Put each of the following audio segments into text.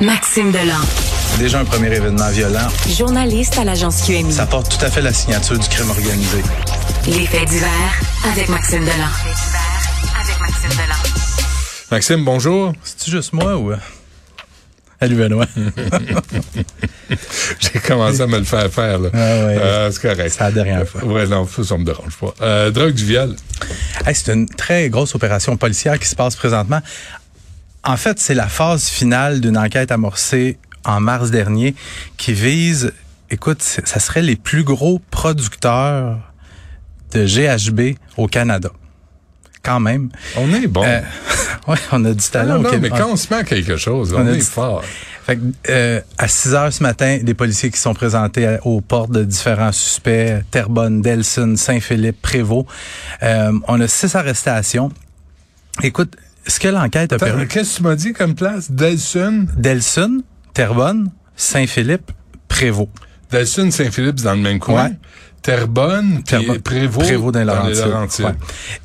Maxime Delan. Déjà un premier événement violent. Journaliste à l'agence QMI. Ça porte tout à fait la signature du crime organisé. Les faits divers avec Maxime Delan. avec Maxime Delan. Maxime, bonjour. C'est-tu juste moi ou... Salut Benoît. J'ai commencé à me le faire faire. Là. Ah ouais. Euh, c'est correct. C'est la dernière fois. Ouais, non, ça, ça me dérange pas. Euh, drogue du viol. Hey, c'est une très grosse opération policière qui se passe présentement. En fait, c'est la phase finale d'une enquête amorcée en mars dernier qui vise, écoute, ça serait les plus gros producteurs de GHB au Canada. Quand même. On est bon. Euh, ouais, on a du Ah, talent non, au non, Québec. mais quand on se met à quelque chose, on, est fort. Fait que, euh, à 6 heures ce matin, des policiers qui sont présentés aux portes de différents suspects, Terrebonne, Delson, Saint-Philippe, Prévost. Euh, on a six arrestations. Écoute, ce que l'enquête a permis... Qu'est-ce que tu m'as dit comme place? Delsun? Delson, Terrebonne, Saint-Philippe, Prévost. Delsun, Saint-Philippe, c'est dans le même coin. Ouais. Terrebonne, Terrebonne- Prévost, Prévost dans les Laurentides. Laurentides. Ouais.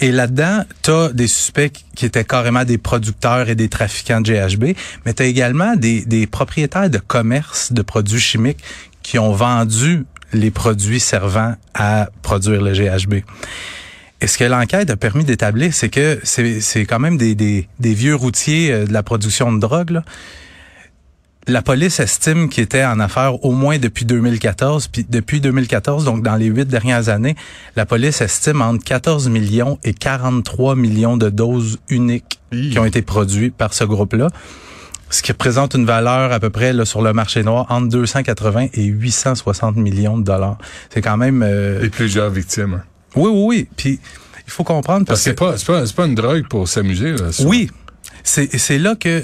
Et là-dedans, t'as des suspects qui- étaient carrément des producteurs et des trafiquants de GHB, mais t'as également des, des propriétaires de commerce de produits chimiques qui ont vendu les produits servant à produire le GHB. Et ce que l'enquête a permis d'établir, c'est que c'est quand même des, des, des vieux routiers euh, de la production de drogue. Là. La police estime qu'il était en affaires au moins depuis 2014. Puis depuis 2014, donc dans les huit dernières années, la police estime entre 14 millions et 43 millions de doses uniques qui ont été produites par ce groupe-là. Ce qui représente une valeur à peu près là, sur le marché noir entre 280 et 860 millions de dollars. C'est quand même... euh, Et plusieurs victimes. Oui, oui, oui. Puis il faut comprendre Parce parce, que c'est pas, c'est pas, c'est pas une drogue pour s'amuser. oui. C'est c'est là que euh,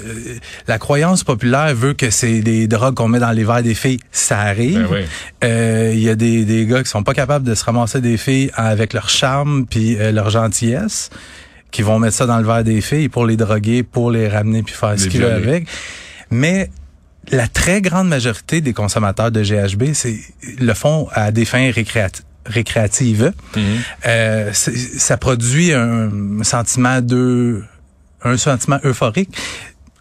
la croyance populaire veut que c'est des drogues qu'on met dans les verres des filles. Ça arrive. Ben oui. Euh, Il y a des, des gars qui sont pas capables de se ramasser des filles avec leur charme puis euh, leur gentillesse, qui vont mettre ça dans le verre des filles pour les droguer, pour les ramener puis faire ce qu'ils veulent avec. Mais la très grande majorité des consommateurs de GHB, c'est le font à des fins récréati- récréatives. Mhm. Euh, ça produit un sentiment de un sentiment euphorique.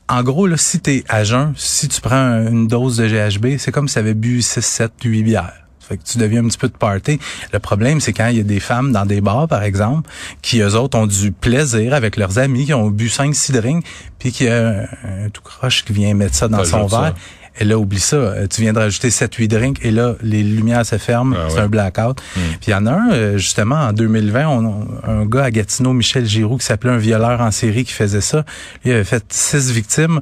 En gros, là, si tu es à jeun, si tu prends un- une dose de GHB, c'est comme si tu avais bu 6, 7, 8 bières. Fait que tu deviens un petit peu de party. Le problème, c'est quand il y a des femmes dans des bars, par exemple, qui, eux autres, ont du plaisir avec leurs amis, qui ont bu 5, 6 drinks, puis qu'il y a un, un tout croche qui vient mettre ça dans son ça. Et là, oublie ça. euh, Tu viens de rajouter 7-8 drinks et là, les lumières se ferment. Ah c'est ouais. un blackout. Mm. Puis il y en a un, euh, justement, en 2020, on, un gars à Gatineau, Michel Giroux, qui s'appelait un violeur en série qui faisait ça. Lui, il avait fait six victimes,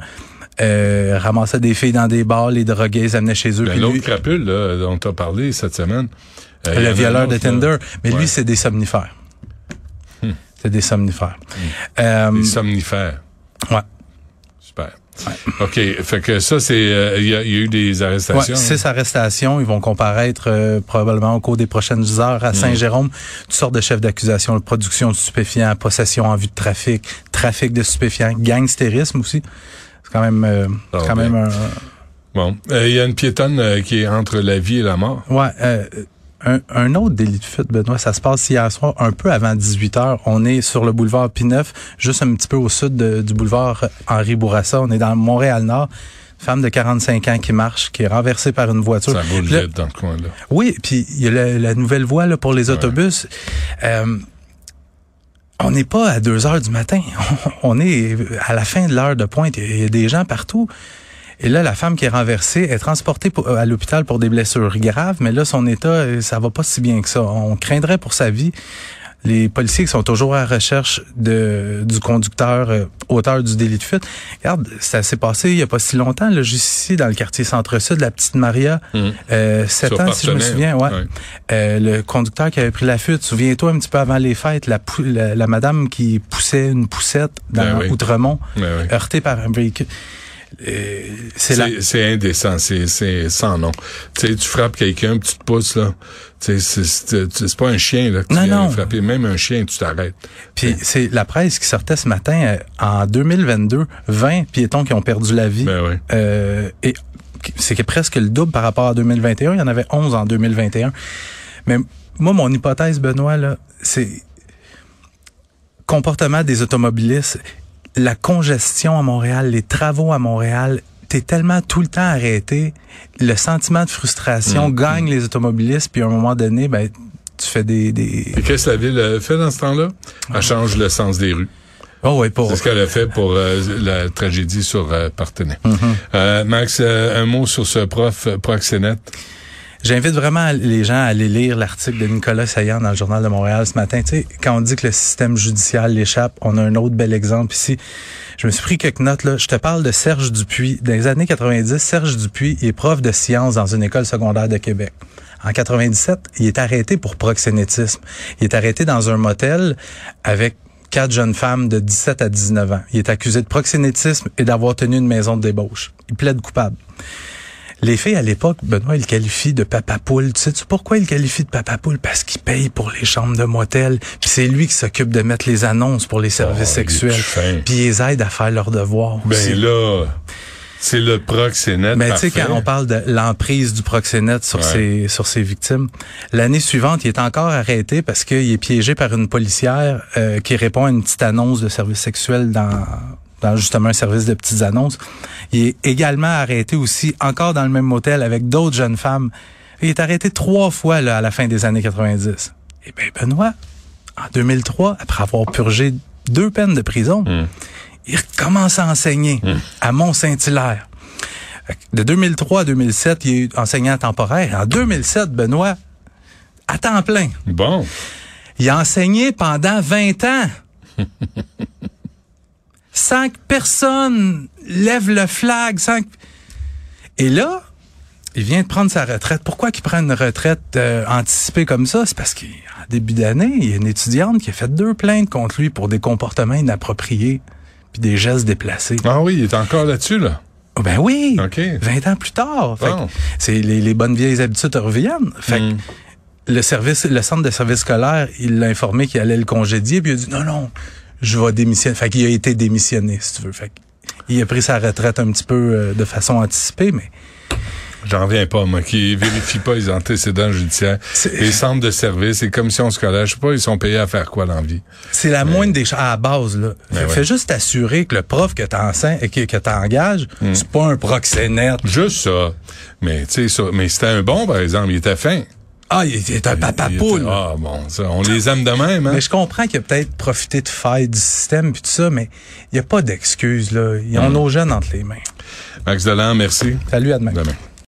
euh, ramassait des filles dans des bars, les droguait, les amenait chez eux. Ben, L'autre lui- crapule là, dont tu as parlé cette semaine. euh, le violeur de là. Tinder. Mais Ouais. lui, c'est des somnifères. Hmm. C'est des somnifères. Euh, Les somnifères. ouais. Super. OK. Fait que ça, c'est. euh, Il y, a, il y a eu des Ouais, arrestations. six arrestations. Ils vont comparaître euh, probablement au cours des prochaines heures Hmm. à Saint-Jérôme. Toutes sortes de chefs d'accusation, production de stupéfiants, possession en vue de trafic, trafic de stupéfiants, gangstérisme aussi. C'est quand même, euh, Ah, quand ben. même un, Bon. Euh, Il y a une piétonne euh, qui est entre la vie et la mort. Ouais, euh, un, un autre délit de fuite, Benoît, ça se passe hier soir, un peu avant 18 heures. On est sur le boulevard P9, juste un petit peu au sud de- du boulevard Henri Bourassa. On est dans Montréal-Nord. Femme de 45 ans qui marche, qui est renversée par une voiture. Ça là- vite dans le coin, là. Oui, puis il y a la, la nouvelle voie là, pour les autobus. Euh, on n'est pas à 2 heures du matin. On est à la fin de l'heure de pointe. Il y a des gens partout. Et là, la femme qui est renversée est transportée pour- à l'hôpital pour des blessures graves, mais là, son état, euh, ça va pas si bien que ça. On craindrait pour sa vie. Les policiers qui sont toujours à la recherche de, du conducteur euh, auteur du délit de fuite. Regarde, ça s'est passé il y a pas si longtemps, là, juste ici, dans le quartier centre-sud, la petite Maria, Mhm. euh, 7 Sur ans, si je me souviens, ouais. Ouais. Euh, le conducteur qui avait pris la fuite, souviens-toi un petit peu avant les fêtes, la, pou- la, la madame qui poussait une poussette dans Ben oui. Outremont, ouais. heurtée par un véhicule. C'est indécent, c'est c'est sans nom. Tu sais, tu frappes quelqu'un, puis tu te pousses là. Tu sais, c'est- c'est c'est pas un chien là que tu Non, viens non. frapper. Même un chien, tu t'arrêtes. Puis c'est la presse qui sortait ce matin euh, en 2022, 20 piétons qui ont perdu la vie. Ben oui. Euh, et c'est que presque le double par rapport à 2021. Il y en avait 11 en 2021. Mais moi, mon hypothèse, Benoît, là, c'est comportement des automobilistes, la congestion à Montréal, les travaux à Montréal, t'es tellement tout le temps arrêté, le sentiment de frustration Mm. gagne les automobilistes, puis à un moment donné, ben tu fais des... des... Et qu'est-ce que la ville a fait dans ce temps-là? Elle change le sens des rues. Oh ouais, pour... C'est ce qu'elle a fait pour euh, la tragédie sur euh, Partenay. Mm-hmm. Euh, Max, euh, un mot sur ce prof euh, Proxénète. J'invite vraiment les gens à aller lire l'article de Nicolas Saillant dans le Journal de Montréal ce matin. Tu sais, quand on dit que le système judiciaire l'échappe, on a un autre bel exemple ici. Je me suis pris quelques notes. Je te parle de Serge Dupuis. Dans les années 90, Serge Dupuis est prof de sciences dans une école secondaire de Québec. En 97, il est arrêté pour proxénétisme. Il est arrêté dans un motel avec quatre jeunes femmes de 17 à 19 ans. Il est accusé de proxénétisme et d'avoir tenu une maison de débauche. Il plaide coupable. Les filles, à l'époque, Benoît, il qualifie de papa poule. Tu sais -tu pourquoi il qualifie de papa poule? Parce qu'il paye pour les chambres de motel. Puis c'est lui qui s'occupe de mettre les annonces pour les services Oh, est sexuels. Puis il les aide à faire leurs devoirs. Ben aussi. là, c'est le Proxénète. Mais tu sais, quand on parle de l'emprise du proxénète sur Ouais. ses sur ses victimes, l'année suivante, il est encore arrêté parce qu'il est piégé par une policière euh, qui répond à une petite annonce de service sexuel dans dans justement un service de petites annonces. Il est également arrêté aussi, encore dans le même motel, avec d'autres jeunes femmes. Il est arrêté trois fois là, à la fin des années 90. Et bien, Benoît, en 2003, après avoir purgé deux peines de prison, Hmm. il recommence à enseigner à Mont-Saint-Hilaire. De 2003 à 2007, il est enseignant temporaire. En 2007, Benoît, à temps plein. Bon. Il a enseigné pendant 20 ans. sans que personne lève le flag, sans que... Et là, il vient de prendre sa retraite. Pourquoi qu'il prend une retraite euh, anticipée comme ça? C'est parce qu'en début d'année, il y a une étudiante qui a fait deux plaintes contre lui pour des comportements inappropriés puis des gestes déplacés. Ah oui, il est encore là-dessus, là. Oh, Ben oui, OK. 20 ans plus tard. Bon. c'est les, les bonnes vieilles habitudes reviennent. Fait que Mm. le service, le centre de service scolaire, il l'a informé qu'il allait le congédier, puis il a dit non, non, je vais démissionner. Fait qu'il a été démissionné, si tu veux. Fait il a pris sa retraite un petit peu euh, de façon anticipée, mais J'en reviens pas, moi, qui vérifie pas les antécédents judiciaires. C'est- Les centres de services, les commissions scolaires, je sais pas, ils sont payés à faire quoi dans la vie? c'est la moindre des choses à la base. Là. Ben Fais- ouais. Fais juste assurer que le prof que t'enseignes et que, que t'engages, Mm. c'est pas un proxénète. Juste ça. Mais, tu sais, ça. Mais c'était un bon, par exemple. Il était fin. Ah, il est un papa était- poule. Ah, bon, ça. On les aime de même, hein? Mais je comprends qu'il a peut-être profité de failles du système puis tout ça, mais il n'y a pas d'excuses. là. Ils ont nos jeunes entre les mains. Max Delan, merci. Salut, à demain. Demain.